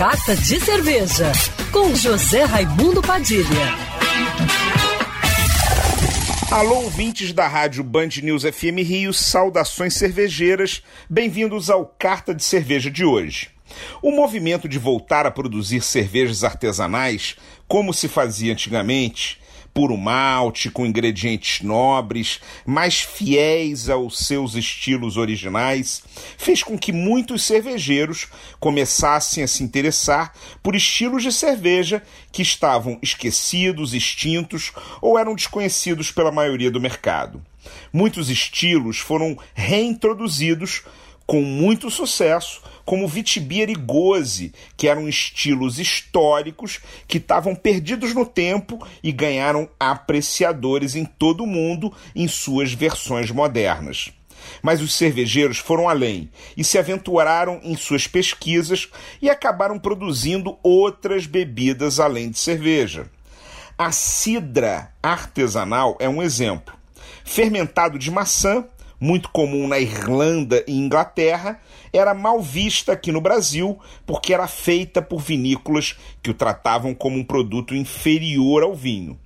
Carta de Cerveja, com José Raimundo Padilha. Alô, ouvintes da rádio Band News FM Rio, saudações cervejeiras, bem-vindos ao Carta de Cerveja de hoje. O movimento de voltar a produzir cervejas artesanais, como se fazia antigamente, puro malte, com ingredientes nobres, mais fiéis aos seus estilos originais, fez com que muitos cervejeiros começassem a se interessar por estilos de cerveja que estavam esquecidos, extintos ou eram desconhecidos pela maioria do mercado. Muitos estilos foram reintroduzidos com muito sucesso, como Vitibir e Goze, que eram estilos históricos que estavam perdidos no tempo e ganharam apreciadores em todo o mundo em suas versões modernas. Mas os cervejeiros foram além e se aventuraram em suas pesquisas e acabaram produzindo outras bebidas além de cerveja. A cidra artesanal é um exemplo. Fermentado de maçã, muito comum na Irlanda e Inglaterra, era mal vista aqui no Brasil porque era feita por vinícolas que o tratavam como um produto inferior ao vinho.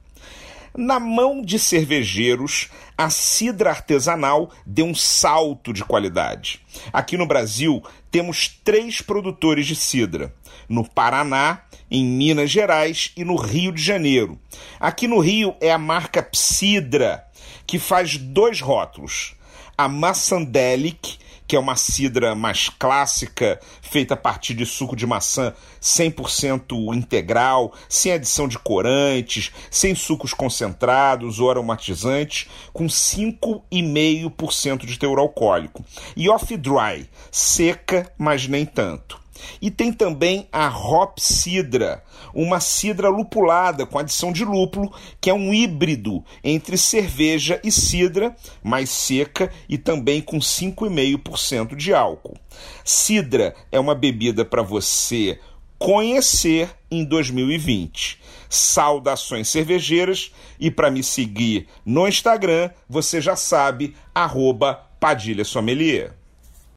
Na mão de cervejeiros, a cidra artesanal deu um salto de qualidade. Aqui no Brasil, temos três produtores de cidra: no Paraná, em Minas Gerais e no Rio de Janeiro. Aqui no Rio é a marca Psidra, que faz dois rótulos a Maçandelic, que é uma cidra mais clássica, feita a partir de suco de maçã 100% integral, sem adição de corantes, sem sucos concentrados ou aromatizantes, com 5,5% de teor alcoólico. E off-dry, seca, mas nem tanto. E tem também a Hop Cidra, uma cidra lupulada com adição de lúpulo, que é um híbrido entre cerveja e cidra, mais seca e também com 5,5% de álcool. Cidra é uma bebida para você conhecer em 2020. Saudações cervejeiras e para me seguir no Instagram, você já sabe, Padilha Sommelier.